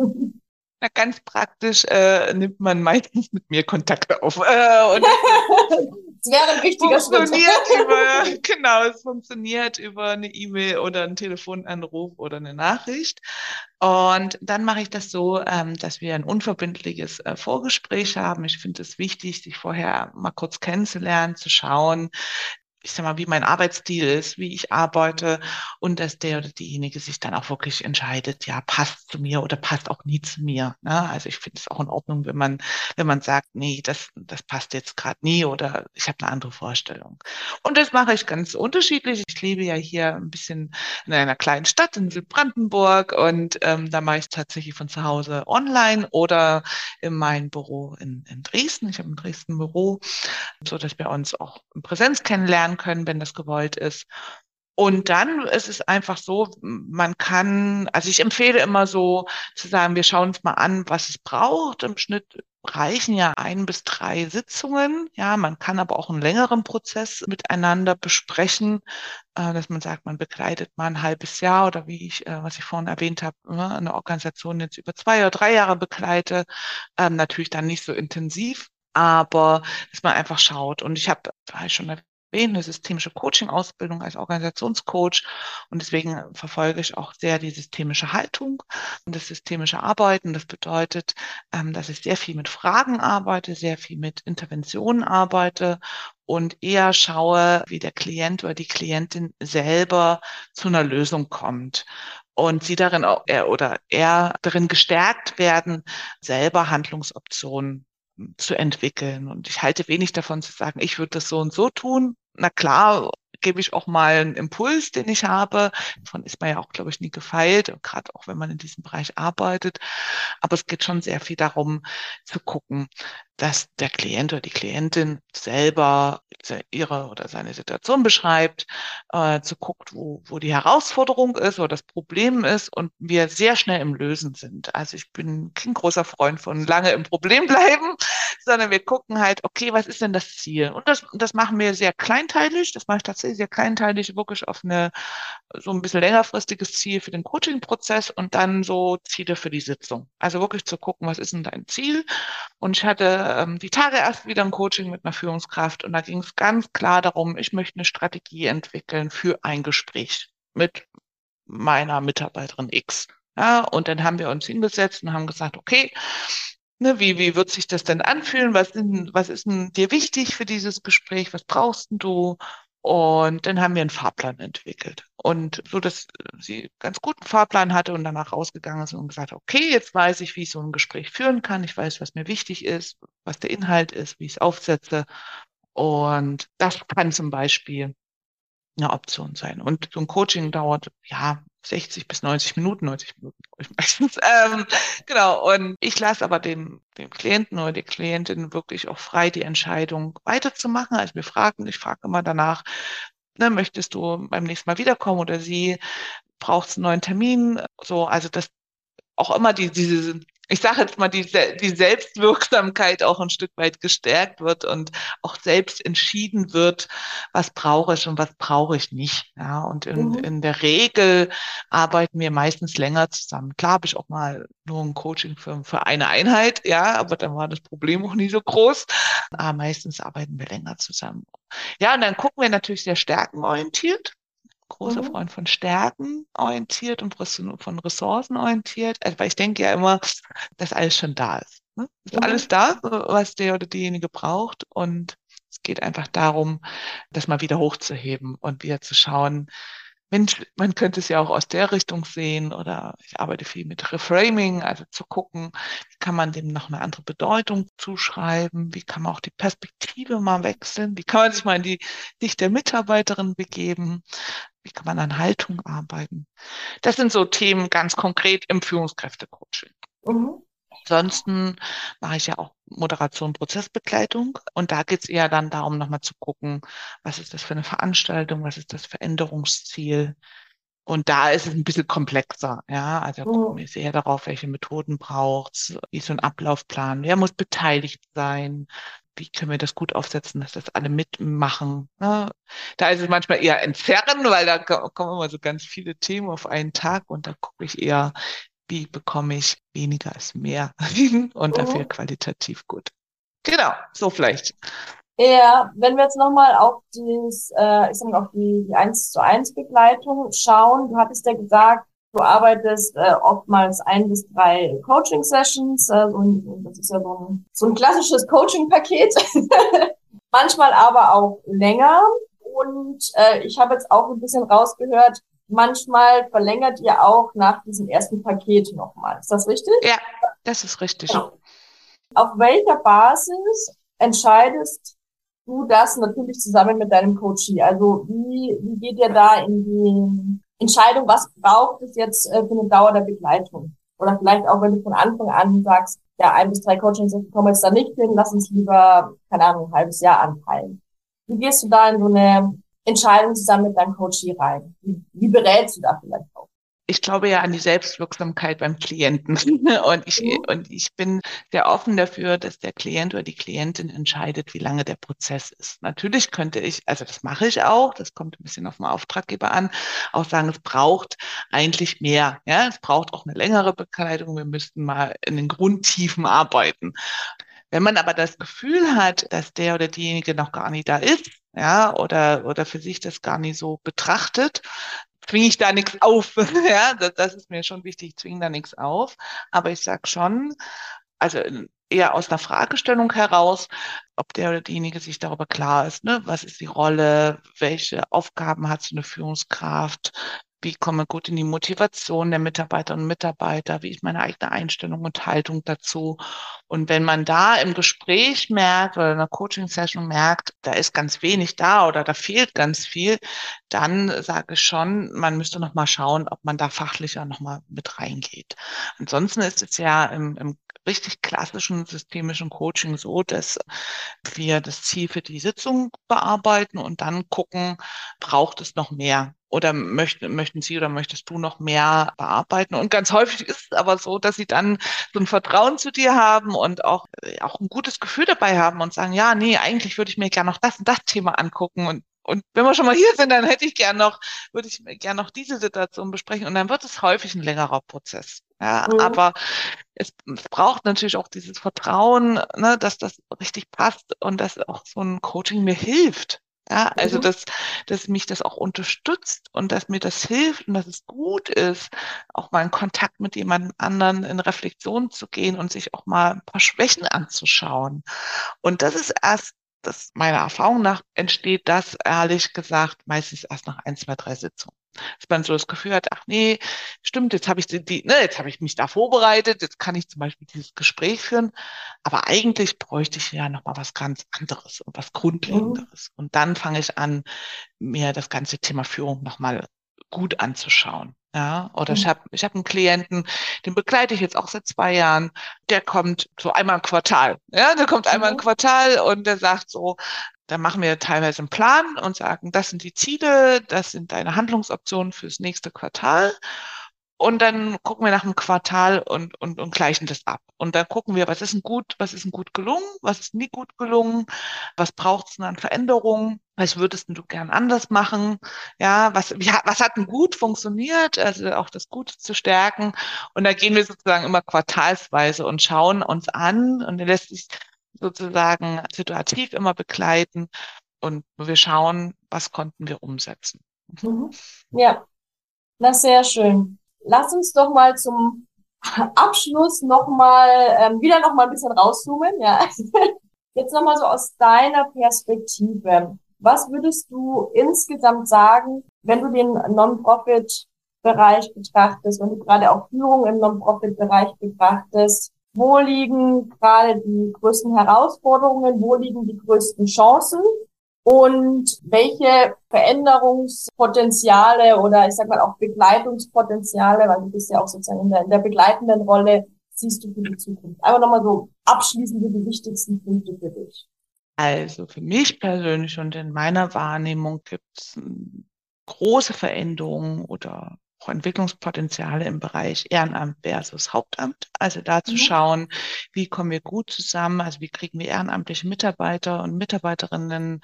Na, ganz praktisch äh, nimmt man meistens mit mir Kontakte auf. Äh, und [LAUGHS] das wäre ein wichtiger funktioniert Schritt. [LAUGHS] über, genau, es funktioniert über eine E-Mail oder einen Telefonanruf oder eine Nachricht. Und dann mache ich das so, ähm, dass wir ein unverbindliches äh, Vorgespräch haben. Ich finde es wichtig, sich vorher mal kurz kennenzulernen, zu schauen, ich sag mal, wie mein Arbeitsstil ist, wie ich arbeite und dass der oder diejenige sich dann auch wirklich entscheidet, ja, passt zu mir oder passt auch nie zu mir. Ne? Also ich finde es auch in Ordnung, wenn man, wenn man sagt, nee, das, das passt jetzt gerade nie oder ich habe eine andere Vorstellung. Und das mache ich ganz unterschiedlich. Ich lebe ja hier ein bisschen in einer kleinen Stadt in Südbrandenburg und ähm, da mache ich tatsächlich von zu Hause online oder in meinem Büro in, in Dresden. Ich habe in Dresden ein Büro, so dass wir uns auch in Präsenz kennenlernen lernen können, wenn das gewollt ist. Und dann ist es einfach so, man kann, also ich empfehle immer so zu sagen, wir schauen uns mal an, was es braucht. Im Schnitt reichen ja ein bis drei Sitzungen. Ja, man kann aber auch einen längeren Prozess miteinander besprechen, äh, dass man sagt, man begleitet mal ein halbes Jahr oder wie ich, äh, was ich vorhin erwähnt habe, ne, eine Organisation jetzt über zwei oder drei Jahre begleite. Ähm, natürlich dann nicht so intensiv aber dass man einfach schaut. Und ich habe, habe schon eine systemische Coaching-Ausbildung als Organisationscoach und deswegen verfolge ich auch sehr die systemische Haltung und das systemische Arbeiten. Das bedeutet, ähm, dass ich sehr viel mit Fragen arbeite, sehr viel mit Interventionen arbeite und eher schaue, wie der Klient oder die Klientin selber zu einer Lösung kommt und sie darin auch, er oder er darin gestärkt werden, selber Handlungsoptionen zu entwickeln. Und ich halte wenig davon zu sagen, ich würde das so und so tun. Na klar, gebe ich auch mal einen Impuls, den ich habe. Davon ist man ja auch, glaube ich, nie gefeilt, gerade auch wenn man in diesem Bereich arbeitet. Aber es geht schon sehr viel darum zu gucken, dass der Klient oder die Klientin selber ihre oder seine Situation beschreibt, äh, zu guckt, wo, wo die Herausforderung ist oder das Problem ist und wir sehr schnell im Lösen sind. Also ich bin kein großer Freund von lange im Problem bleiben, sondern wir gucken halt, okay, was ist denn das Ziel? Und das, das machen wir sehr kleinteilig. Das mache ich tatsächlich sehr kleinteilig, wirklich auf eine so ein bisschen längerfristiges Ziel für den Coaching-Prozess und dann so Ziele für die Sitzung. Also wirklich zu gucken, was ist denn dein Ziel? Und ich hatte ähm, die Tage erst wieder ein Coaching mit einer Führungskraft und da ging es ganz klar darum, ich möchte eine Strategie entwickeln für ein Gespräch mit meiner Mitarbeiterin X. Ja, und dann haben wir uns hingesetzt und haben gesagt, okay, ne, wie, wie wird sich das denn anfühlen? Was, sind, was ist denn dir wichtig für dieses Gespräch? Was brauchst du? Und dann haben wir einen Fahrplan entwickelt. Und so, dass sie ganz guten Fahrplan hatte und danach rausgegangen ist und gesagt, okay, jetzt weiß ich, wie ich so ein Gespräch führen kann. Ich weiß, was mir wichtig ist, was der Inhalt ist, wie ich es aufsetze. Und das kann zum Beispiel eine Option sein. Und so ein Coaching dauert, ja, 60 bis 90 Minuten, 90 Minuten ich [LAUGHS] meistens. Ähm, genau. Und ich lasse aber dem, dem Klienten oder der Klientin wirklich auch frei, die Entscheidung weiterzumachen. Also wir fragen, ich frage immer danach, ne, möchtest du beim nächsten Mal wiederkommen oder sie braucht einen neuen Termin? So, also das auch immer die, diese ich sage jetzt mal, die, die Selbstwirksamkeit auch ein Stück weit gestärkt wird und auch selbst entschieden wird, was brauche ich und was brauche ich nicht. Ja, und in, mhm. in der Regel arbeiten wir meistens länger zusammen. Klar habe ich auch mal nur ein Coaching für, für eine Einheit, ja, aber dann war das Problem auch nie so groß. Aber meistens arbeiten wir länger zusammen. Ja, und dann gucken wir natürlich sehr stärkenorientiert großer mhm. Freund von Stärken orientiert und von Ressourcen orientiert. Also, weil ich denke ja immer, dass alles schon da ist. Ne? Ist mhm. alles da, was der oder diejenige braucht. Und es geht einfach darum, das mal wieder hochzuheben und wieder zu schauen, Mensch, man könnte es ja auch aus der Richtung sehen oder ich arbeite viel mit Reframing, also zu gucken, wie kann man dem noch eine andere Bedeutung zuschreiben, wie kann man auch die Perspektive mal wechseln, wie kann man sich mal in die Sicht der Mitarbeiterin begeben, wie kann man an Haltung arbeiten. Das sind so Themen ganz konkret im Führungskräftecoaching. Mhm. Ansonsten mache ich ja auch Moderation, Prozessbegleitung. Und da geht es eher dann darum, nochmal zu gucken, was ist das für eine Veranstaltung, was ist das Veränderungsziel Und da ist es ein bisschen komplexer, ja. Also gucken wir sehr darauf, welche Methoden braucht's, wie so ein Ablaufplan, wer muss beteiligt sein, wie können wir das gut aufsetzen, dass das alle mitmachen. Ne? Da ist es manchmal eher entzerren, weil da kommen immer so ganz viele Themen auf einen Tag und da gucke ich eher, wie bekomme ich weniger als mehr [LAUGHS] und dafür mhm. qualitativ gut. Genau, so vielleicht. Ja, wenn wir jetzt nochmal auf dieses, äh, ich sag mal, auf die, 1 zu 1 Begleitung schauen, du hattest ja gesagt, du arbeitest äh, oftmals ein bis drei Coaching-Sessions, äh, und, das ist ja so ein, so ein klassisches Coaching-Paket, [LAUGHS] manchmal aber auch länger. Und äh, ich habe jetzt auch ein bisschen rausgehört, manchmal verlängert ihr auch nach diesem ersten Paket nochmal. Ist das richtig? Ja, das ist richtig. Ja. Auf welcher Basis entscheidest du das natürlich zusammen mit deinem Coachie? Also wie, wie geht ihr da in die Entscheidung, was braucht es jetzt äh, für eine Dauer der Begleitung? Oder vielleicht auch, wenn du von Anfang an sagst, ja, ein bis drei Coachings kommen jetzt da nicht hin, lass uns lieber, keine Ahnung, ein halbes Jahr anteilen. Wie gehst du da in so eine Entscheidung zusammen mit deinem Coachie rein? Wie, wie berätst du da vielleicht auch? ich glaube ja an die Selbstwirksamkeit beim Klienten. [LAUGHS] Und ich, mhm. und ich bin sehr offen dafür, dass der Klient oder die Klientin entscheidet, wie lange der Prozess ist. Natürlich könnte ich, also das mache ich auch, das kommt ein bisschen auf den Auftraggeber an, auch sagen, es braucht eigentlich mehr. Ja, es braucht auch eine längere Bekleidung. Wir müssten mal in den Grundtiefen arbeiten. Wenn man aber das Gefühl hat, dass der oder diejenige noch gar nicht da ist, ja, oder, oder für sich das gar nicht so betrachtet, zwinge ich da nichts auf. [LAUGHS] ja, das, das, ist mir schon wichtig, ich zwinge da nichts auf. Aber ich sage schon, also eher aus einer Fragestellung heraus, ob der oder diejenige sich darüber klar ist, ne, was ist die Rolle, welche Aufgaben hat so eine Führungskraft, wie komme gut in die Motivation der Mitarbeiterinnen und Mitarbeiter, wie ist meine eigene Einstellung und Haltung dazu. Und wenn man da im Gespräch merkt oder in einer Coaching-Session merkt, da ist ganz wenig da oder da fehlt ganz viel, dann sage ich schon, man müsste noch mal schauen, ob man da fachlicher noch mal mit reingeht. Ansonsten ist es ja im, im richtig klassischen systemischen Coaching so, dass wir das Ziel für die Sitzung bearbeiten und dann gucken, braucht es noch mehr? Oder möchten, möchten Sie oder möchtest du noch mehr bearbeiten? Und ganz häufig ist es aber so, dass sie dann so ein Vertrauen zu dir haben und auch, äh, auch ein gutes Gefühl dabei haben und sagen, ja, nee, eigentlich würde ich mir gerne noch das und das Thema angucken und und wenn wir schon mal hier sind, dann hätte ich gern noch, würde ich gern noch diese Situation besprechen. Und dann wird es häufig ein längerer Prozess. Ja, mhm. aber es, es, braucht natürlich auch dieses Vertrauen, ne, dass das richtig passt und dass auch so ein Coaching mir hilft. Ja, also mhm. dass, dass mich das auch unterstützt und dass mir das hilft und dass es gut ist, auch mal in Kontakt mit jemand anderen in Reflexion zu gehen und sich auch mal ein paar Schwächen anzuschauen. Und das ist erst das meiner Erfahrung nach entsteht das ehrlich gesagt meistens erst nach ein, zwei, drei Sitzungen. Dass man so das Gefühl hat, ach nee, stimmt, jetzt habe ich die, die, ne, jetzt habe ich mich da vorbereitet, jetzt kann ich zum Beispiel dieses Gespräch führen, aber eigentlich bräuchte ich ja noch mal was ganz anderes und was Grundlegenderes. Mhm. Und dann fange ich an, mir das ganze Thema Führung noch mal gut anzuschauen. Ja, oder mhm. ich habe ich hab einen Klienten, den begleite ich jetzt auch seit zwei Jahren, der kommt so einmal im Quartal. Ja, der kommt einmal im mhm. Quartal und der sagt so, da machen wir teilweise einen Plan und sagen, das sind die Ziele, das sind deine Handlungsoptionen fürs nächste Quartal. Und dann gucken wir nach einem Quartal und, und, und gleichen das ab. Und dann gucken wir, was ist denn gut, was ist denn gut gelungen, was ist nie gut gelungen, was braucht es denn an Veränderungen, was würdest du gern anders machen, ja, was, wie, was hat denn gut funktioniert, also auch das Gute zu stärken. Und da gehen wir sozusagen immer quartalsweise und schauen uns an und lässt sich sozusagen situativ immer begleiten und wir schauen, was konnten wir umsetzen. Mhm. Ja, ist sehr schön lass uns doch mal zum Abschluss nochmal, ähm, wieder nochmal ein bisschen rauszoomen, ja. [LAUGHS] Jetzt nochmal so aus deiner Perspektive. Was würdest du insgesamt sagen, wenn du den Non-Profit-Bereich betrachtest, wenn du gerade auch Führung im Non-Profit-Bereich betrachtest, wo liegen gerade die größten Herausforderungen, wo liegen die größten Chancen und welche Veränderungspotenziale oder ich sag mal auch Begleitungspotenziale, weil du bist ja auch sozusagen in der, in der begleitenden Rolle, siehst du für die Zukunft? Einfach nochmal so abschließend die wichtigsten Punkte für dich. Also für mich persönlich und in meiner Wahrnehmung gibt es große Veränderungen oder auch Entwicklungspotenziale im Bereich Ehrenamt versus Hauptamt. Also da zu mhm. schauen, wie kommen wir gut zusammen, also wie kriegen wir ehrenamtliche Mitarbeiter und Mitarbeiterinnen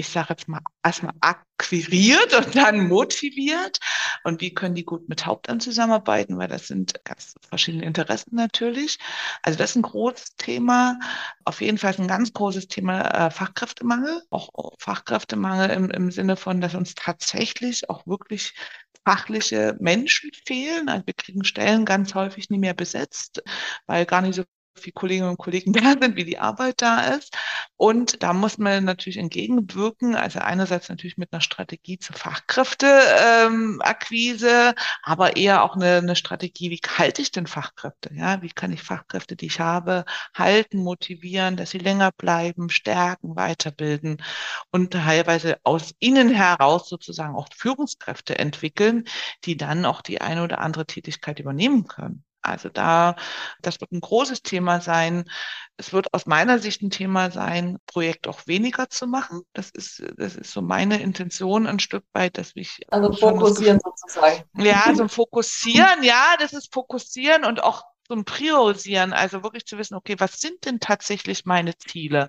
ich sage jetzt mal, erstmal akquiriert und dann motiviert. Und wie können die gut mit Hauptamt zusammenarbeiten, weil das sind ganz verschiedene Interessen natürlich. Also das ist ein großes Thema. Auf jeden Fall ein ganz großes Thema äh, Fachkräftemangel. Auch Fachkräftemangel im, im Sinne von, dass uns tatsächlich auch wirklich fachliche Menschen fehlen. Also wir kriegen Stellen ganz häufig nicht mehr besetzt, weil gar nicht so viele Kolleginnen und Kollegen [LAUGHS] da sind, wie die Arbeit da ist. Und da muss man natürlich entgegenwirken, also einerseits natürlich mit einer Strategie zur Fachkräfteakquise, ähm, aber eher auch eine, eine Strategie, wie halte ich denn Fachkräfte? Ja, wie kann ich Fachkräfte, die ich habe, halten, motivieren, dass sie länger bleiben, stärken, weiterbilden und teilweise aus innen heraus sozusagen auch Führungskräfte entwickeln, die dann auch die eine oder andere Tätigkeit übernehmen können. Also da, das wird ein großes Thema sein. Es wird aus meiner Sicht ein Thema sein, Projekt auch weniger zu machen. Das ist, das ist so meine Intention ein Stück weit, dass ich. Also fokussieren sozusagen. Ja, also fokussieren, ja, das ist fokussieren und auch ein Priorisieren, also wirklich zu wissen, okay, was sind denn tatsächlich meine Ziele?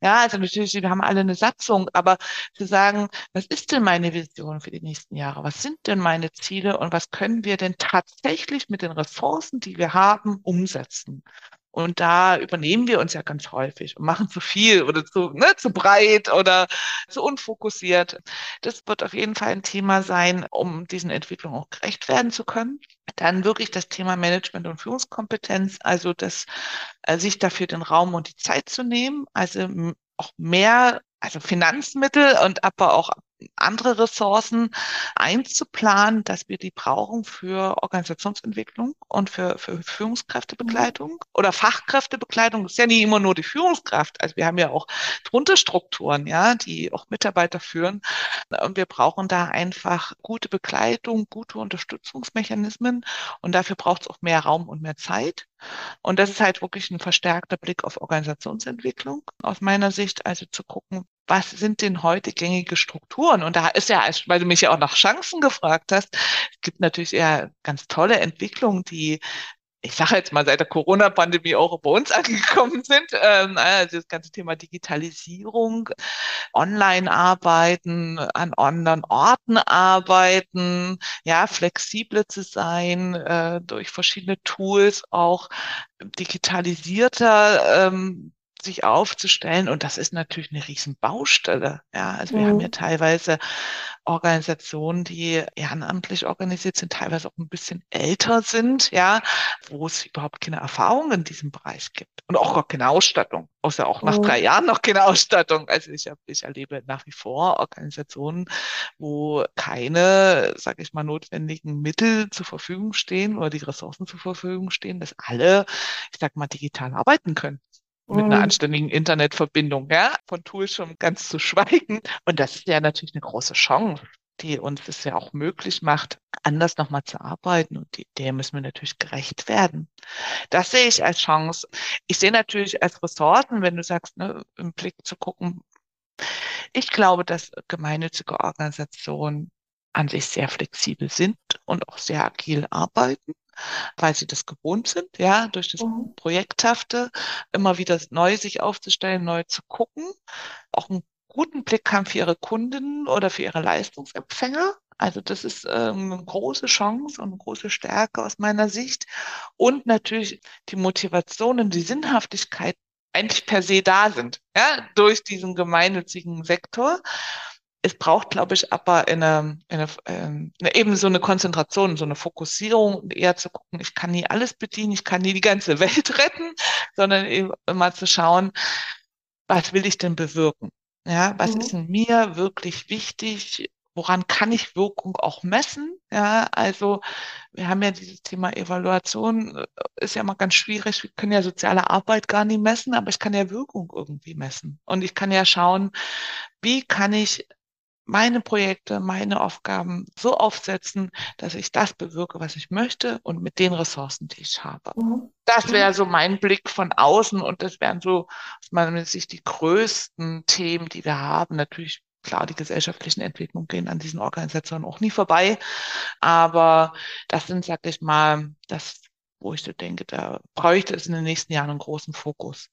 Ja, also natürlich, wir haben alle eine Satzung, aber zu sagen, was ist denn meine Vision für die nächsten Jahre? Was sind denn meine Ziele und was können wir denn tatsächlich mit den Ressourcen, die wir haben, umsetzen? Und da übernehmen wir uns ja ganz häufig und machen zu viel oder zu, ne, zu breit oder zu unfokussiert. Das wird auf jeden Fall ein Thema sein, um diesen Entwicklungen auch gerecht werden zu können. Dann wirklich das Thema Management und Führungskompetenz, also das, äh, sich dafür den Raum und die Zeit zu nehmen, also auch mehr also Finanzmittel und aber auch andere Ressourcen einzuplanen, dass wir die brauchen für Organisationsentwicklung und für, für Führungskräftebegleitung mhm. oder Fachkräftebegleitung. Das ist ja nicht immer nur die Führungskraft. Also wir haben ja auch drunter Strukturen, ja, die auch Mitarbeiter führen. Und wir brauchen da einfach gute Begleitung, gute Unterstützungsmechanismen. Und dafür braucht es auch mehr Raum und mehr Zeit. Und das ist halt wirklich ein verstärkter Blick auf Organisationsentwicklung aus meiner Sicht, also zu gucken, was sind denn heute gängige Strukturen? Und da ist ja, weil du mich ja auch nach Chancen gefragt hast, es gibt natürlich eher ganz tolle Entwicklungen, die ich sage jetzt mal, seit der Corona-Pandemie auch bei uns [LAUGHS] angekommen sind. Ähm, also das ganze Thema Digitalisierung, Online-Arbeiten, an anderen Orten arbeiten, ja, flexibler zu sein, äh, durch verschiedene Tools auch digitalisierter ähm, sich aufzustellen. Und das ist natürlich eine riesen Baustelle. Ja, also wir mhm. haben ja teilweise Organisationen, die ehrenamtlich organisiert sind, teilweise auch ein bisschen älter sind, ja, wo es überhaupt keine Erfahrung in diesem Bereich gibt und auch gar keine Ausstattung, außer auch nach mhm. drei Jahren noch keine Ausstattung. Also ich, hab, ich erlebe nach wie vor Organisationen, wo keine, sage ich mal, notwendigen Mittel zur Verfügung stehen oder die Ressourcen zur Verfügung stehen, dass alle, ich sag mal, digital arbeiten können mit einer anständigen Internetverbindung, ja, von Tools schon ganz zu schweigen. Und das ist ja natürlich eine große Chance, die uns es ja auch möglich macht, anders nochmal zu arbeiten. Und die, der müssen wir natürlich gerecht werden. Das sehe ich als Chance. Ich sehe natürlich als Ressourcen, wenn du sagst, ne, im Blick zu gucken. Ich glaube, dass gemeinnützige Organisationen an sich sehr flexibel sind und auch sehr agil arbeiten weil sie das gewohnt sind, ja, durch das mhm. Projekthafte, immer wieder neu sich aufzustellen, neu zu gucken, auch einen guten Blick haben für ihre Kunden oder für ihre Leistungsempfänger. Also das ist ähm, eine große Chance und eine große Stärke aus meiner Sicht. Und natürlich die Motivation und die Sinnhaftigkeit eigentlich per se da sind, ja, durch diesen gemeinnützigen Sektor es braucht, glaube ich, aber eine, eine, ähm, eine, eben so eine Konzentration, so eine Fokussierung, eher zu gucken, ich kann nie alles bedienen, ich kann nie die ganze [LAUGHS] Welt retten, sondern eben mal zu schauen, was will ich denn bewirken? Ja, was mhm. ist mir wirklich wichtig? Woran kann ich Wirkung auch messen? Ja, also wir haben ja dieses Thema Evaluation, äh, ist ja mal ganz schwierig. Wir können ja soziale Arbeit gar nicht messen, aber ich kann ja Wirkung irgendwie messen. Und ich kann ja schauen, wie kann ich meine Projekte, meine Aufgaben so aufsetzen, dass ich das bewirke, was ich möchte und mit den Ressourcen, die ich habe. Mhm. Das wäre mhm. so mein Blick von außen und das wären so aus meiner Sicht die größten Themen, die wir haben. Natürlich klar, die gesellschaftlichen Entwicklungen gehen an diesen Organisationen auch nie vorbei. Aber das sind, sag ich mal, das, wo ich so denke, da bräuchte es in den nächsten Jahren einen großen Fokus.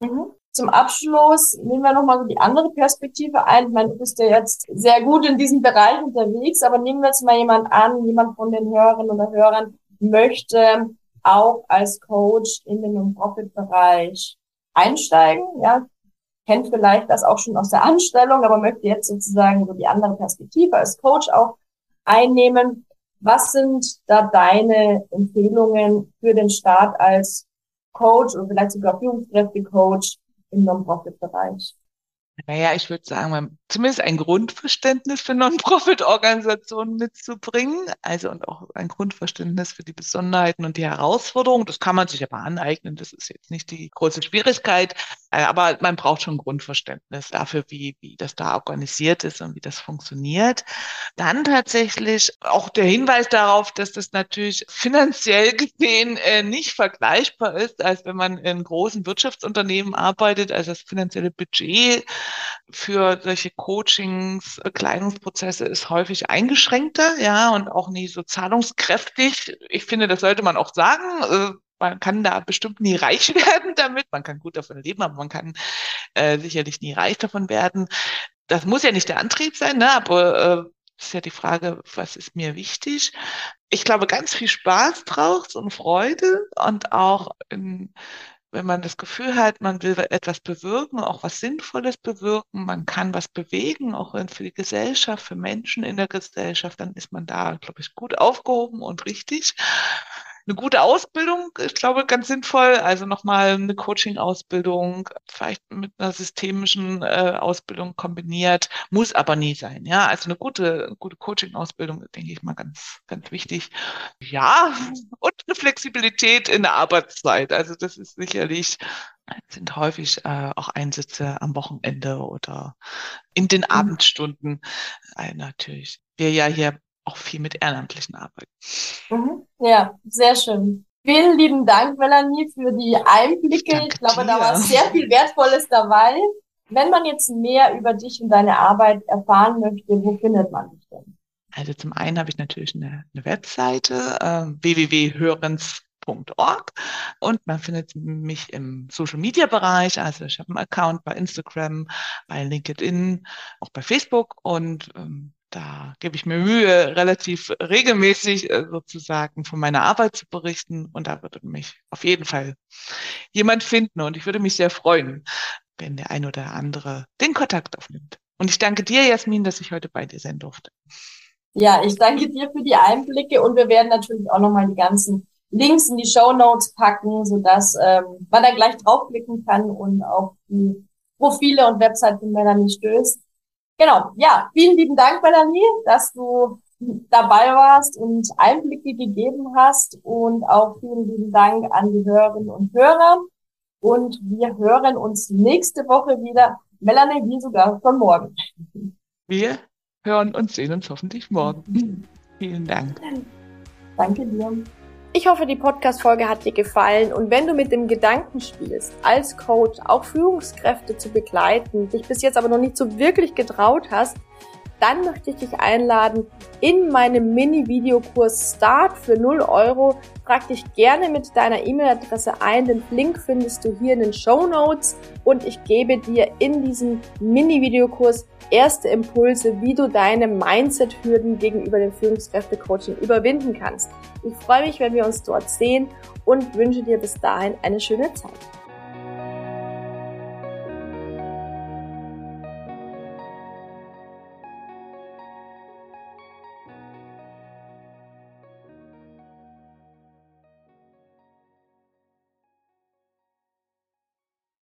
Mhm. Zum Abschluss nehmen wir nochmal so die andere Perspektive ein. Ich meine, du bist ja jetzt sehr gut in diesem Bereich unterwegs, aber nehmen wir jetzt mal jemand an, jemand von den Hörerinnen oder Hörern möchte auch als Coach in den Non-Profit-Bereich einsteigen, ja, kennt vielleicht das auch schon aus der Anstellung, aber möchte jetzt sozusagen so die andere Perspektive als Coach auch einnehmen. Was sind da deine Empfehlungen für den Start als Coach oder vielleicht sogar Führungskräfte-Coach im Non-Profit-Bereich? Naja, ich würde sagen, zumindest ein Grundverständnis für Non-Profit-Organisationen mitzubringen, also und auch ein Grundverständnis für die Besonderheiten und die Herausforderungen. Das kann man sich aber aneignen, das ist jetzt nicht die große Schwierigkeit, aber man braucht schon Grundverständnis dafür, wie, wie das da organisiert ist und wie das funktioniert. Dann tatsächlich auch der Hinweis darauf, dass das natürlich finanziell [LAUGHS] gesehen äh, nicht vergleichbar ist, als wenn man in großen Wirtschaftsunternehmen arbeitet, also das finanzielle Budget für solche Coachings, Bekleidungsprozesse ist häufig eingeschränkter, ja, und auch nie so zahlungskräftig. Ich finde, das sollte man auch sagen. Man kann da bestimmt nie reich [LAUGHS] werden damit. Man kann gut davon leben, aber man kann äh, sicherlich nie reich davon werden. Das muss ja nicht der Antrieb sein, ne? aber äh, ist ja die Frage, was ist mir wichtig? Ich glaube, ganz viel Spaß braucht und Freude und auch in, wenn man das Gefühl hat, man will etwas bewirken, auch was Sinnvolles bewirken, man kann was bewegen, auch für die Gesellschaft, für Menschen in der Gesellschaft, dann ist man da, glaube ich, gut aufgehoben und richtig eine gute Ausbildung, ich glaube, ganz sinnvoll. Also nochmal eine Coaching-Ausbildung, vielleicht mit einer systemischen äh, Ausbildung kombiniert, muss aber nie sein. Ja, also eine gute, gute Coaching-Ausbildung, denke ich mal, ganz, ganz wichtig. Ja, und eine Flexibilität in der Arbeitszeit. Also das ist sicherlich sind häufig äh, auch Einsätze am Wochenende oder in den mhm. Abendstunden. Äh, natürlich. Wir ja hier auch viel mit Ehrenamtlichen arbeiten. Mhm. Ja, sehr schön. Vielen lieben Dank, Melanie, für die Einblicke. Ich, ich glaube, dir. da war sehr viel Wertvolles dabei. Wenn man jetzt mehr über dich und deine Arbeit erfahren möchte, wo findet man dich denn? Also zum einen habe ich natürlich eine, eine Webseite äh, www.hörens.org und man findet mich im Social Media Bereich. Also ich habe einen Account bei Instagram, bei LinkedIn, auch bei Facebook und ähm, da gebe ich mir Mühe, relativ regelmäßig äh, sozusagen von meiner Arbeit zu berichten. Und da würde mich auf jeden Fall jemand finden. Und ich würde mich sehr freuen, wenn der ein oder andere den Kontakt aufnimmt. Und ich danke dir, Jasmin, dass ich heute bei dir sein durfte. Ja, ich danke dir für die Einblicke und wir werden natürlich auch nochmal die ganzen Links in die Show Notes packen, sodass ähm, man da gleich draufklicken kann und auf die Profile und Website von Melanie stößt. Genau, ja, vielen lieben Dank, Melanie, dass du dabei warst und Einblicke gegeben hast und auch vielen lieben Dank an die Hörerinnen und Hörer. Und wir hören uns nächste Woche wieder. Melanie, wie sogar von morgen. Wir hören und sehen uns hoffentlich morgen. [LAUGHS] Vielen Dank. Danke dir. Ich hoffe, die Podcast-Folge hat dir gefallen und wenn du mit dem Gedanken spielst, als Coach auch Führungskräfte zu begleiten, dich bis jetzt aber noch nicht so wirklich getraut hast, dann möchte ich dich einladen in meinem Mini-Videokurs Start für 0 Euro. Trag dich gerne mit deiner E-Mail-Adresse ein. Den Link findest du hier in den Show Notes und ich gebe dir in diesem Mini-Videokurs erste Impulse, wie du deine Mindset-Hürden gegenüber dem Führungskräfte-Coaching überwinden kannst. Ich freue mich, wenn wir uns dort sehen und wünsche dir bis dahin eine schöne Zeit.